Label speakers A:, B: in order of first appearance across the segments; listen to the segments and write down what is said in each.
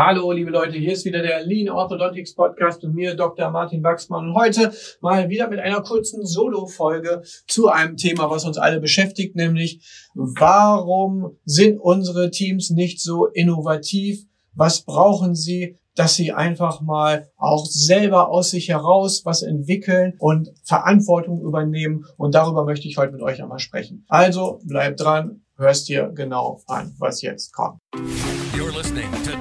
A: Hallo, liebe Leute, hier ist wieder der Lean Orthodontics Podcast und mir, Dr. Martin Wachsmann. Und heute mal wieder mit einer kurzen Solo-Folge zu einem Thema, was uns alle beschäftigt, nämlich warum sind unsere Teams nicht so innovativ? Was brauchen sie, dass sie einfach mal auch selber aus sich heraus was entwickeln und Verantwortung übernehmen? Und darüber möchte ich heute mit euch einmal sprechen. Also bleibt dran, hörst dir genau an, was jetzt kommt.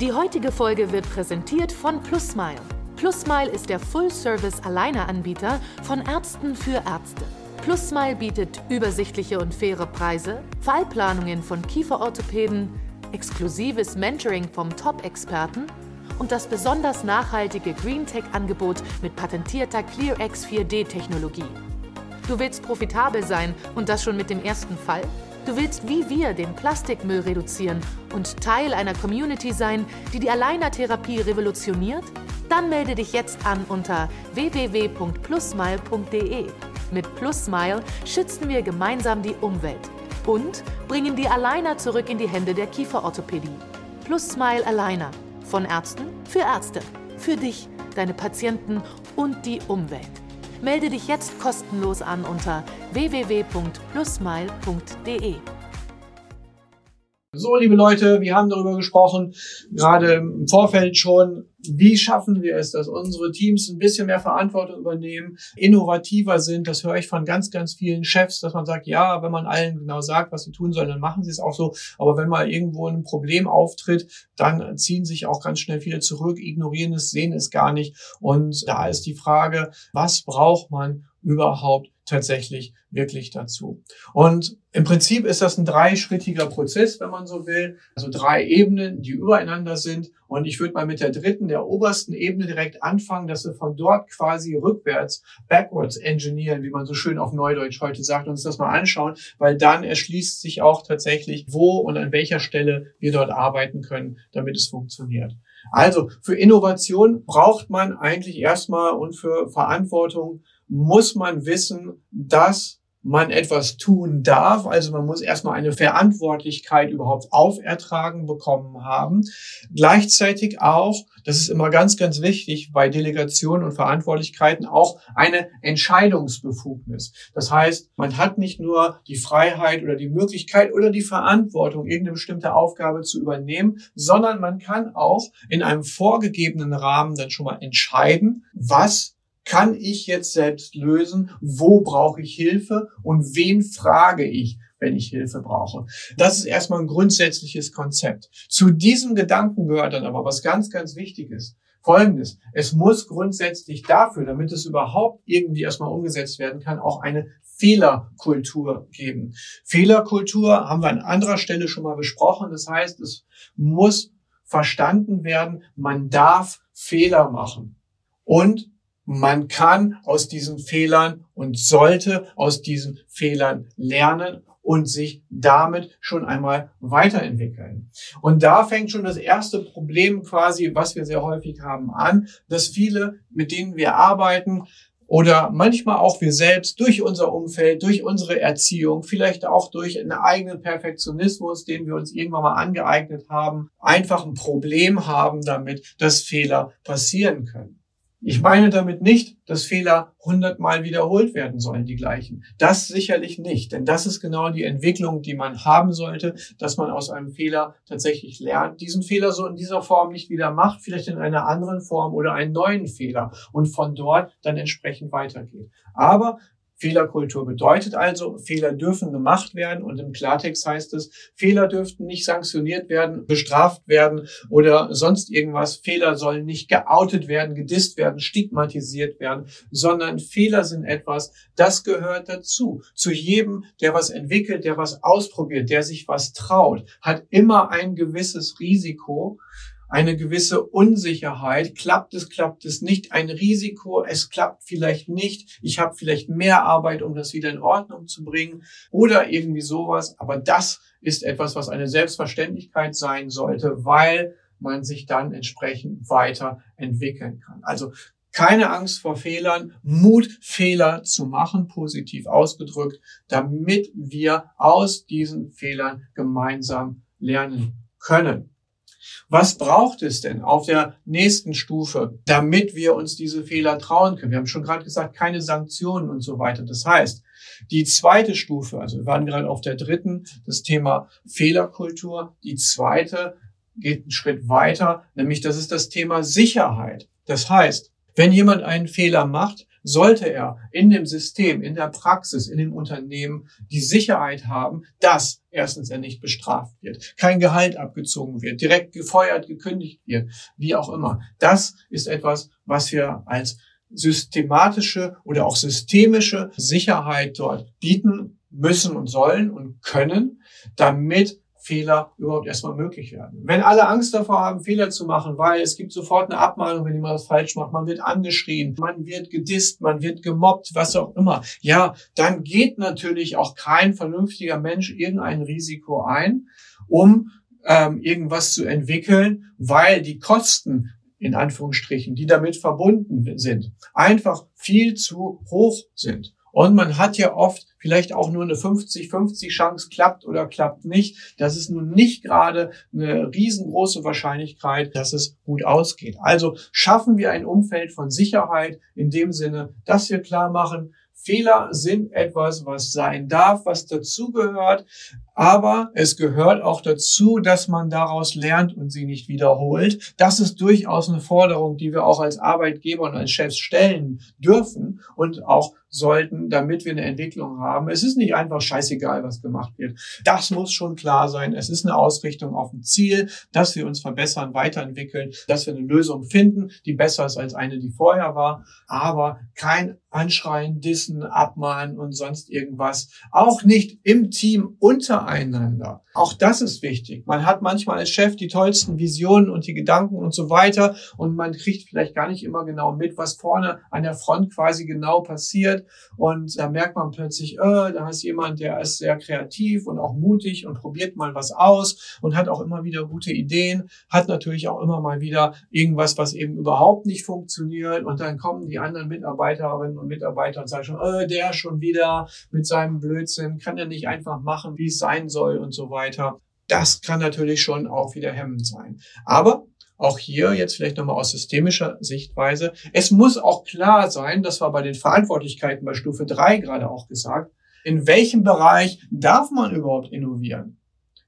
B: Die heutige Folge wird präsentiert von PlusMile. PlusMile ist der Full-Service-Alleineranbieter von Ärzten für Ärzte. PlusMile bietet übersichtliche und faire Preise, Fallplanungen von Kieferorthopäden, exklusives Mentoring vom Top-Experten und das besonders nachhaltige GreenTech-Angebot mit patentierter ClearX 4D-Technologie. Du willst profitabel sein und das schon mit dem ersten Fall? Du willst wie wir den Plastikmüll reduzieren und Teil einer Community sein, die die Alleinertherapie revolutioniert? Dann melde dich jetzt an unter www.plusmile.de. Mit Plusmile schützen wir gemeinsam die Umwelt und bringen die Aligner zurück in die Hände der Kieferorthopädie. Plusmile Aligner. Von Ärzten für Ärzte. Für dich, deine Patienten und die Umwelt. Melde dich jetzt kostenlos an unter www.plusmile.de.
A: So, liebe Leute, wir haben darüber gesprochen, gerade im Vorfeld schon, wie schaffen wir es, dass unsere Teams ein bisschen mehr Verantwortung übernehmen, innovativer sind. Das höre ich von ganz, ganz vielen Chefs, dass man sagt, ja, wenn man allen genau sagt, was sie tun sollen, dann machen sie es auch so. Aber wenn mal irgendwo ein Problem auftritt, dann ziehen sich auch ganz schnell viele zurück, ignorieren es, sehen es gar nicht. Und da ist die Frage, was braucht man überhaupt tatsächlich wirklich dazu. Und im Prinzip ist das ein dreischrittiger Prozess, wenn man so will. Also drei Ebenen, die übereinander sind. Und ich würde mal mit der dritten, der obersten Ebene direkt anfangen, dass wir von dort quasi rückwärts, backwards engineeren, wie man so schön auf Neudeutsch heute sagt, uns das mal anschauen, weil dann erschließt sich auch tatsächlich, wo und an welcher Stelle wir dort arbeiten können, damit es funktioniert. Also für Innovation braucht man eigentlich erstmal und für Verantwortung muss man wissen, dass man etwas tun darf. Also man muss erstmal eine Verantwortlichkeit überhaupt aufertragen bekommen haben. Gleichzeitig auch, das ist immer ganz, ganz wichtig bei Delegationen und Verantwortlichkeiten, auch eine Entscheidungsbefugnis. Das heißt, man hat nicht nur die Freiheit oder die Möglichkeit oder die Verantwortung, irgendeine bestimmte Aufgabe zu übernehmen, sondern man kann auch in einem vorgegebenen Rahmen dann schon mal entscheiden, was kann ich jetzt selbst lösen? Wo brauche ich Hilfe? Und wen frage ich? wenn ich Hilfe brauche. Das ist erstmal ein grundsätzliches Konzept. Zu diesem Gedanken gehört dann aber was ganz, ganz wichtig ist. Folgendes. Es muss grundsätzlich dafür, damit es überhaupt irgendwie erstmal umgesetzt werden kann, auch eine Fehlerkultur geben. Fehlerkultur haben wir an anderer Stelle schon mal besprochen. Das heißt, es muss verstanden werden, man darf Fehler machen. Und man kann aus diesen Fehlern und sollte aus diesen Fehlern lernen und sich damit schon einmal weiterentwickeln. Und da fängt schon das erste Problem quasi, was wir sehr häufig haben, an, dass viele, mit denen wir arbeiten, oder manchmal auch wir selbst durch unser Umfeld, durch unsere Erziehung, vielleicht auch durch einen eigenen Perfektionismus, den wir uns irgendwann mal angeeignet haben, einfach ein Problem haben damit, dass Fehler passieren können. Ich meine damit nicht, dass Fehler hundertmal wiederholt werden sollen, die gleichen. Das sicherlich nicht, denn das ist genau die Entwicklung, die man haben sollte, dass man aus einem Fehler tatsächlich lernt, diesen Fehler so in dieser Form nicht wieder macht, vielleicht in einer anderen Form oder einen neuen Fehler und von dort dann entsprechend weitergeht. Aber Fehlerkultur bedeutet also, Fehler dürfen gemacht werden und im Klartext heißt es, Fehler dürften nicht sanktioniert werden, bestraft werden oder sonst irgendwas. Fehler sollen nicht geoutet werden, gedisst werden, stigmatisiert werden, sondern Fehler sind etwas, das gehört dazu. Zu jedem, der was entwickelt, der was ausprobiert, der sich was traut, hat immer ein gewisses Risiko, eine gewisse Unsicherheit. Klappt es, klappt es nicht? Ein Risiko, es klappt vielleicht nicht. Ich habe vielleicht mehr Arbeit, um das wieder in Ordnung zu bringen oder irgendwie sowas. Aber das ist etwas, was eine Selbstverständlichkeit sein sollte, weil man sich dann entsprechend weiterentwickeln kann. Also keine Angst vor Fehlern, Mut, Fehler zu machen, positiv ausgedrückt, damit wir aus diesen Fehlern gemeinsam lernen können. Was braucht es denn auf der nächsten Stufe, damit wir uns diese Fehler trauen können? Wir haben schon gerade gesagt, keine Sanktionen und so weiter. Das heißt, die zweite Stufe, also wir waren gerade auf der dritten, das Thema Fehlerkultur. Die zweite geht einen Schritt weiter, nämlich das ist das Thema Sicherheit. Das heißt, wenn jemand einen Fehler macht, sollte er in dem System, in der Praxis, in dem Unternehmen die Sicherheit haben, dass erstens er nicht bestraft wird, kein Gehalt abgezogen wird, direkt gefeuert, gekündigt wird, wie auch immer. Das ist etwas, was wir als systematische oder auch systemische Sicherheit dort bieten müssen und sollen und können, damit Fehler überhaupt erstmal möglich werden. Wenn alle Angst davor haben, Fehler zu machen, weil es gibt sofort eine Abmahnung, wenn jemand was falsch macht, man wird angeschrien, man wird gedisst, man wird gemobbt, was auch immer, ja, dann geht natürlich auch kein vernünftiger Mensch irgendein Risiko ein, um ähm, irgendwas zu entwickeln, weil die Kosten in Anführungsstrichen, die damit verbunden sind, einfach viel zu hoch sind. Und man hat ja oft vielleicht auch nur eine 50-50 Chance, klappt oder klappt nicht. Das ist nun nicht gerade eine riesengroße Wahrscheinlichkeit, dass es gut ausgeht. Also schaffen wir ein Umfeld von Sicherheit in dem Sinne, dass wir klar machen, Fehler sind etwas, was sein darf, was dazugehört. Aber es gehört auch dazu, dass man daraus lernt und sie nicht wiederholt. Das ist durchaus eine Forderung, die wir auch als Arbeitgeber und als Chefs stellen dürfen und auch sollten, damit wir eine Entwicklung haben. Es ist nicht einfach scheißegal, was gemacht wird. Das muss schon klar sein. Es ist eine Ausrichtung auf ein Ziel, dass wir uns verbessern, weiterentwickeln, dass wir eine Lösung finden, die besser ist als eine, die vorher war. Aber kein Anschreien, Dissen, Abmahnen und sonst irgendwas. Auch nicht im Team untereinander. Auch das ist wichtig. Man hat manchmal als Chef die tollsten Visionen und die Gedanken und so weiter und man kriegt vielleicht gar nicht immer genau mit, was vorne an der Front quasi genau passiert. Und da merkt man plötzlich, äh, da ist jemand, der ist sehr kreativ und auch mutig und probiert mal was aus und hat auch immer wieder gute Ideen, hat natürlich auch immer mal wieder irgendwas, was eben überhaupt nicht funktioniert. Und dann kommen die anderen Mitarbeiterinnen und Mitarbeiter und sagen schon, äh, der schon wieder mit seinem Blödsinn, kann er nicht einfach machen, wie es sein soll und so weiter. Das kann natürlich schon auch wieder hemmend sein. Aber auch hier jetzt vielleicht nochmal aus systemischer Sichtweise. Es muss auch klar sein, das war bei den Verantwortlichkeiten bei Stufe 3 gerade auch gesagt, in welchem Bereich darf man überhaupt innovieren?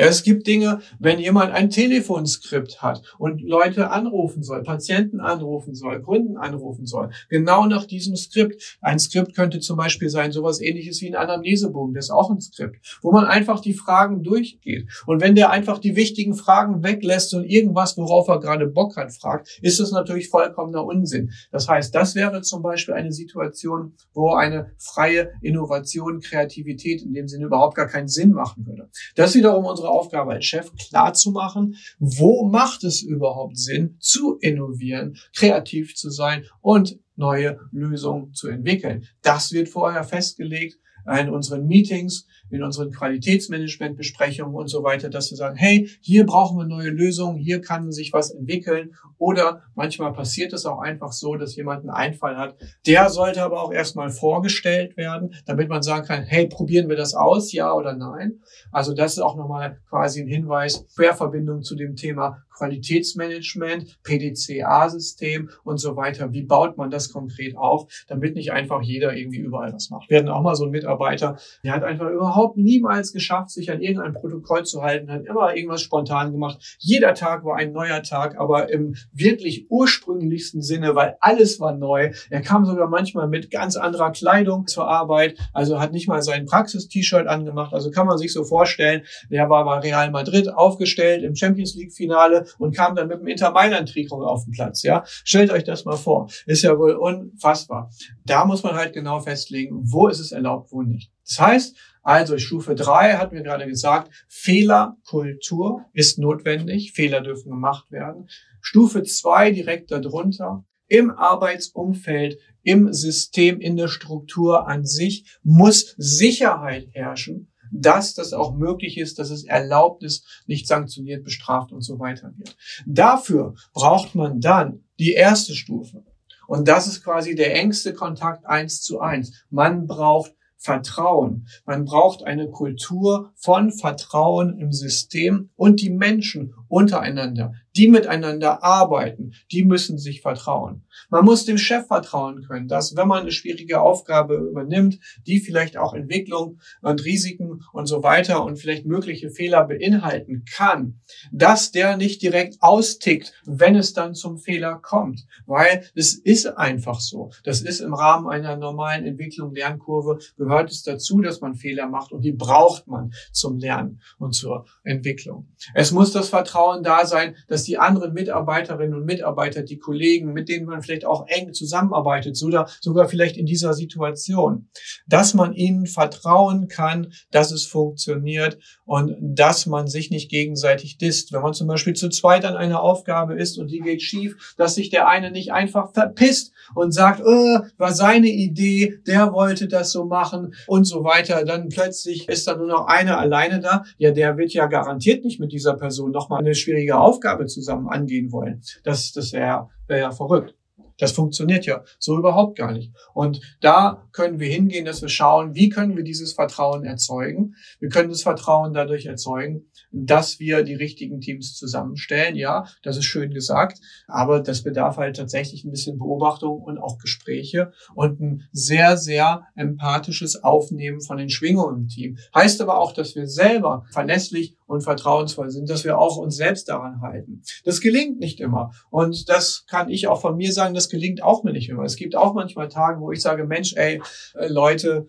A: Ja, es gibt Dinge, wenn jemand ein Telefonskript hat und Leute anrufen soll, Patienten anrufen soll, Kunden anrufen soll, genau nach diesem Skript. Ein Skript könnte zum Beispiel sein, sowas ähnliches wie ein Anamnesebogen, das ist auch ein Skript, wo man einfach die Fragen durchgeht. Und wenn der einfach die wichtigen Fragen weglässt und irgendwas, worauf er gerade Bock hat, fragt, ist das natürlich vollkommener Unsinn. Das heißt, das wäre zum Beispiel eine Situation, wo eine freie Innovation, Kreativität in dem Sinne überhaupt gar keinen Sinn machen würde. Das wiederum unsere Aufgabe als Chef, klar zu machen, wo macht es überhaupt Sinn, zu innovieren, kreativ zu sein und neue Lösungen zu entwickeln. Das wird vorher festgelegt in unseren Meetings in unseren Qualitätsmanagementbesprechungen und so weiter, dass wir sagen, hey, hier brauchen wir neue Lösungen, hier kann sich was entwickeln. Oder manchmal passiert es auch einfach so, dass jemand einen Einfall hat. Der sollte aber auch erstmal vorgestellt werden, damit man sagen kann, hey, probieren wir das aus, ja oder nein. Also das ist auch nochmal quasi ein Hinweis, Querverbindung zu dem Thema Qualitätsmanagement, PDCA-System und so weiter. Wie baut man das konkret auf, damit nicht einfach jeder irgendwie überall was macht. Wir hatten auch mal so einen Mitarbeiter, Mitarbeiter, der hat einfach überhaupt niemals geschafft, sich an irgendein Protokoll zu halten, hat immer irgendwas spontan gemacht. Jeder Tag war ein neuer Tag, aber im wirklich ursprünglichsten Sinne, weil alles war neu. Er kam sogar manchmal mit ganz anderer Kleidung zur Arbeit, also hat nicht mal sein Praxis-T-Shirt angemacht. Also kann man sich so vorstellen, der war bei Real Madrid aufgestellt im Champions League Finale und kam dann mit dem Inter Mailand Trikot auf den Platz. Ja, stellt euch das mal vor. Ist ja wohl unfassbar. Da muss man halt genau festlegen, wo ist es erlaubt, wo nicht. Das heißt, also Stufe drei hatten wir gerade gesagt, Fehlerkultur ist notwendig, Fehler dürfen gemacht werden. Stufe zwei direkt darunter, im Arbeitsumfeld, im System, in der Struktur an sich muss Sicherheit herrschen, dass das auch möglich ist, dass es erlaubt ist, nicht sanktioniert, bestraft und so weiter wird. Dafür braucht man dann die erste Stufe. Und das ist quasi der engste Kontakt eins zu eins. Man braucht Vertrauen. Man braucht eine Kultur von Vertrauen im System und die Menschen untereinander, die miteinander arbeiten, die müssen sich vertrauen. Man muss dem Chef vertrauen können, dass wenn man eine schwierige Aufgabe übernimmt, die vielleicht auch Entwicklung und Risiken und so weiter und vielleicht mögliche Fehler beinhalten kann, dass der nicht direkt austickt, wenn es dann zum Fehler kommt, weil es ist einfach so. Das ist im Rahmen einer normalen Entwicklung, Lernkurve, gehört es dazu, dass man Fehler macht und die braucht man zum Lernen und zur Entwicklung. Es muss das Vertrauen da sein, dass die anderen Mitarbeiterinnen und Mitarbeiter, die Kollegen, mit denen man vielleicht auch eng zusammenarbeitet, sogar, sogar vielleicht in dieser Situation, dass man ihnen vertrauen kann, dass es funktioniert und dass man sich nicht gegenseitig disst. Wenn man zum Beispiel zu zweit an einer Aufgabe ist und die geht schief, dass sich der eine nicht einfach verpisst und sagt, äh, war seine Idee, der wollte das so machen und so weiter. Dann plötzlich ist da nur noch einer alleine da. Ja, der wird ja garantiert nicht mit dieser Person nochmal eine schwierige Aufgabe zusammen angehen wollen. Das, das wäre wär ja verrückt. Das funktioniert ja so überhaupt gar nicht. Und da können wir hingehen, dass wir schauen, wie können wir dieses Vertrauen erzeugen. Wir können das Vertrauen dadurch erzeugen, dass wir die richtigen Teams zusammenstellen. Ja, das ist schön gesagt, aber das bedarf halt tatsächlich ein bisschen Beobachtung und auch Gespräche und ein sehr, sehr empathisches Aufnehmen von den Schwingungen im Team. Heißt aber auch, dass wir selber verlässlich und vertrauensvoll sind, dass wir auch uns selbst daran halten. Das gelingt nicht immer. Und das kann ich auch von mir sagen, das gelingt auch mir nicht immer. Es gibt auch manchmal Tage, wo ich sage, Mensch, ey, äh, Leute,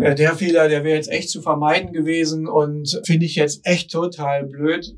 A: äh, der Fehler, der wäre jetzt echt zu vermeiden gewesen und finde ich jetzt echt total blöd.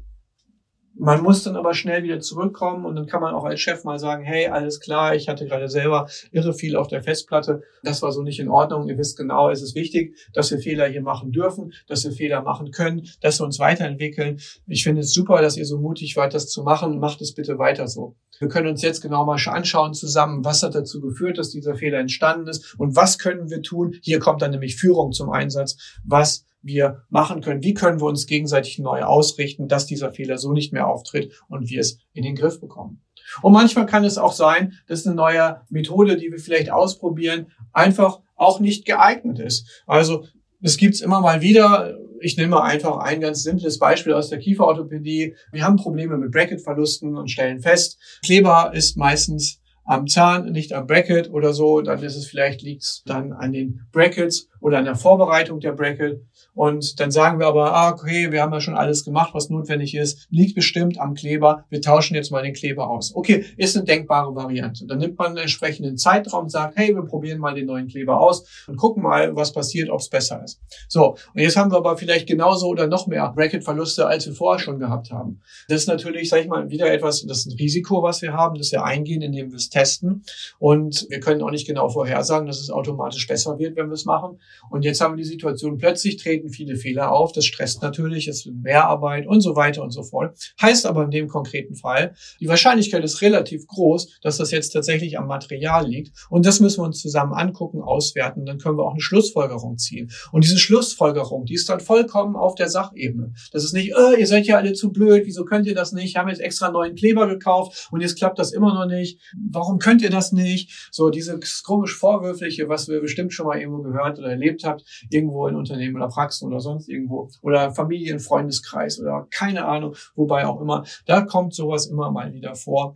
A: Man muss dann aber schnell wieder zurückkommen und dann kann man auch als Chef mal sagen, hey, alles klar, ich hatte gerade selber irre viel auf der Festplatte. Das war so nicht in Ordnung. Ihr wisst genau, es ist wichtig, dass wir Fehler hier machen dürfen, dass wir Fehler machen können, dass wir uns weiterentwickeln. Ich finde es super, dass ihr so mutig wart, das zu machen. Macht es bitte weiter so. Wir können uns jetzt genau mal anschauen zusammen, was hat dazu geführt, dass dieser Fehler entstanden ist und was können wir tun. Hier kommt dann nämlich Führung zum Einsatz. Was wir machen können. Wie können wir uns gegenseitig neu ausrichten, dass dieser Fehler so nicht mehr auftritt und wir es in den Griff bekommen. Und manchmal kann es auch sein, dass eine neue Methode, die wir vielleicht ausprobieren, einfach auch nicht geeignet ist. Also es gibt's immer mal wieder. Ich nehme einfach ein ganz simples Beispiel aus der Kieferorthopädie. Wir haben Probleme mit Bracketverlusten und stellen fest, Kleber ist meistens am Zahn, nicht am Bracket oder so. Dann ist es vielleicht liegt's dann an den Brackets oder an der Vorbereitung der Bracket. Und dann sagen wir aber, ah, okay, wir haben ja schon alles gemacht, was notwendig ist, liegt bestimmt am Kleber, wir tauschen jetzt mal den Kleber aus. Okay, ist eine denkbare Variante. Dann nimmt man einen entsprechenden Zeitraum und sagt, hey, wir probieren mal den neuen Kleber aus und gucken mal, was passiert, ob es besser ist. So, und jetzt haben wir aber vielleicht genauso oder noch mehr Bracket-Verluste, als wir vorher schon gehabt haben. Das ist natürlich, sag ich mal, wieder etwas, das ist ein Risiko, was wir haben, das wir eingehen, indem wir es testen. Und wir können auch nicht genau vorhersagen, dass es automatisch besser wird, wenn wir es machen. Und jetzt haben wir die Situation, plötzlich treten viele Fehler auf. Das stresst natürlich, es ist Mehrarbeit und so weiter und so fort. Heißt aber in dem konkreten Fall, die Wahrscheinlichkeit ist relativ groß, dass das jetzt tatsächlich am Material liegt. Und das müssen wir uns zusammen angucken, auswerten. Dann können wir auch eine Schlussfolgerung ziehen. Und diese Schlussfolgerung, die ist dann vollkommen auf der Sachebene. Das ist nicht, äh, ihr seid ja alle zu blöd, wieso könnt ihr das nicht? Haben jetzt extra neuen Kleber gekauft und jetzt klappt das immer noch nicht. Warum könnt ihr das nicht? So dieses komisch Vorwürfliche, was wir bestimmt schon mal irgendwo gehört oder erlebt habt, irgendwo in Unternehmen oder Praxen oder sonst irgendwo oder Familien, Freundeskreis oder keine Ahnung, wobei auch immer. Da kommt sowas immer mal wieder vor.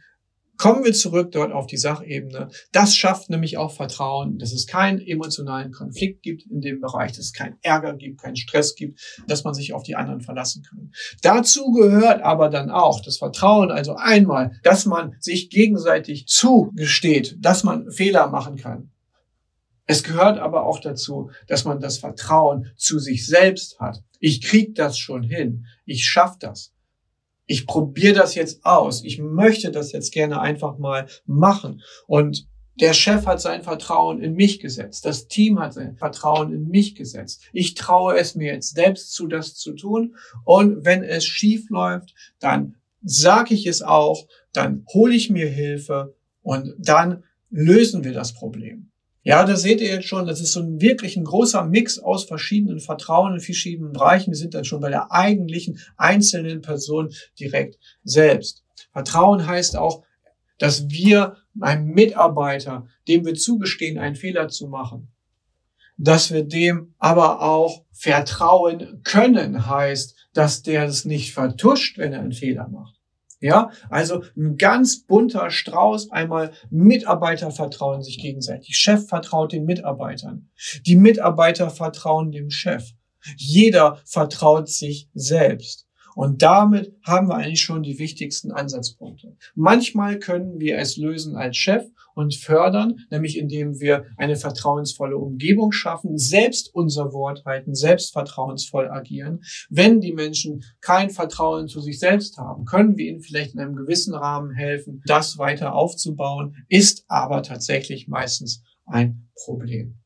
A: Kommen wir zurück dort auf die Sachebene. Das schafft nämlich auch Vertrauen, dass es keinen emotionalen Konflikt gibt in dem Bereich, dass es keinen Ärger gibt, keinen Stress gibt, dass man sich auf die anderen verlassen kann. Dazu gehört aber dann auch das Vertrauen, also einmal, dass man sich gegenseitig zugesteht, dass man Fehler machen kann. Es gehört aber auch dazu, dass man das Vertrauen zu sich selbst hat. Ich krieg das schon hin. Ich schaff das ich probiere das jetzt aus. Ich möchte das jetzt gerne einfach mal machen. Und der Chef hat sein Vertrauen in mich gesetzt. Das Team hat sein Vertrauen in mich gesetzt. Ich traue es mir jetzt selbst zu, das zu tun. Und wenn es schief läuft, dann sage ich es auch, dann hole ich mir Hilfe und dann lösen wir das Problem. Ja, da seht ihr jetzt schon, das ist so ein wirklich ein großer Mix aus verschiedenen Vertrauen in verschiedenen Bereichen. Wir sind dann schon bei der eigentlichen einzelnen Person direkt selbst. Vertrauen heißt auch, dass wir einem Mitarbeiter, dem wir zugestehen, einen Fehler zu machen, dass wir dem aber auch vertrauen können, heißt, dass der es nicht vertuscht, wenn er einen Fehler macht. Ja, also ein ganz bunter Strauß. Einmal Mitarbeiter vertrauen sich gegenseitig. Chef vertraut den Mitarbeitern. Die Mitarbeiter vertrauen dem Chef. Jeder vertraut sich selbst. Und damit haben wir eigentlich schon die wichtigsten Ansatzpunkte. Manchmal können wir es lösen als Chef und fördern, nämlich indem wir eine vertrauensvolle Umgebung schaffen, selbst unser Wort halten, selbst vertrauensvoll agieren. Wenn die Menschen kein Vertrauen zu sich selbst haben, können wir ihnen vielleicht in einem gewissen Rahmen helfen, das weiter aufzubauen, ist aber tatsächlich meistens ein Problem,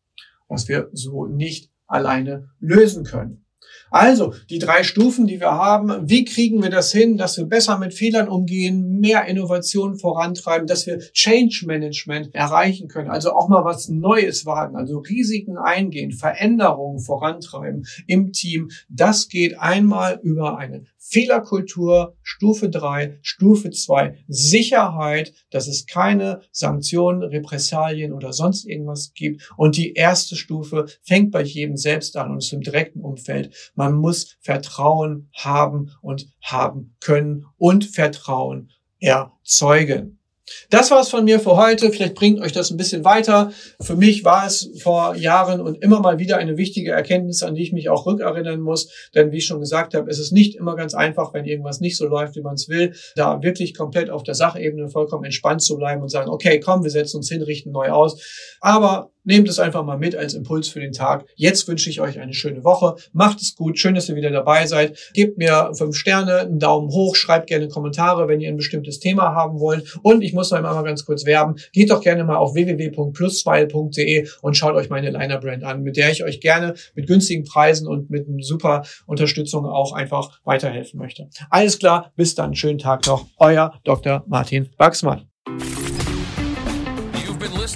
A: was wir so nicht alleine lösen können. Also, die drei Stufen, die wir haben, wie kriegen wir das hin, dass wir besser mit Fehlern umgehen, mehr Innovation vorantreiben, dass wir Change Management erreichen können, also auch mal was Neues wagen, also Risiken eingehen, Veränderungen vorantreiben im Team. Das geht einmal über eine Fehlerkultur, Stufe 3, Stufe 2, Sicherheit, dass es keine Sanktionen, Repressalien oder sonst irgendwas gibt. Und die erste Stufe fängt bei jedem selbst an und ist im direkten Umfeld. Man muss Vertrauen haben und haben können und Vertrauen erzeugen. Das war's von mir für heute. Vielleicht bringt euch das ein bisschen weiter. Für mich war es vor Jahren und immer mal wieder eine wichtige Erkenntnis, an die ich mich auch rückerinnern muss. Denn wie ich schon gesagt habe, es ist nicht immer ganz einfach, wenn irgendwas nicht so läuft, wie man es will, da wirklich komplett auf der Sachebene vollkommen entspannt zu bleiben und sagen, okay, komm, wir setzen uns hin, richten neu aus. Aber Nehmt es einfach mal mit als Impuls für den Tag. Jetzt wünsche ich euch eine schöne Woche. Macht es gut. Schön, dass ihr wieder dabei seid. Gebt mir fünf Sterne, einen Daumen hoch, schreibt gerne Kommentare, wenn ihr ein bestimmtes Thema haben wollt. Und ich muss noch einmal ganz kurz werben. Geht doch gerne mal auf www.plussmile.de und schaut euch meine Liner Brand an, mit der ich euch gerne mit günstigen Preisen und mit super Unterstützung auch einfach weiterhelfen möchte. Alles klar. Bis dann. Schönen Tag noch. Euer Dr. Martin Wachsmann.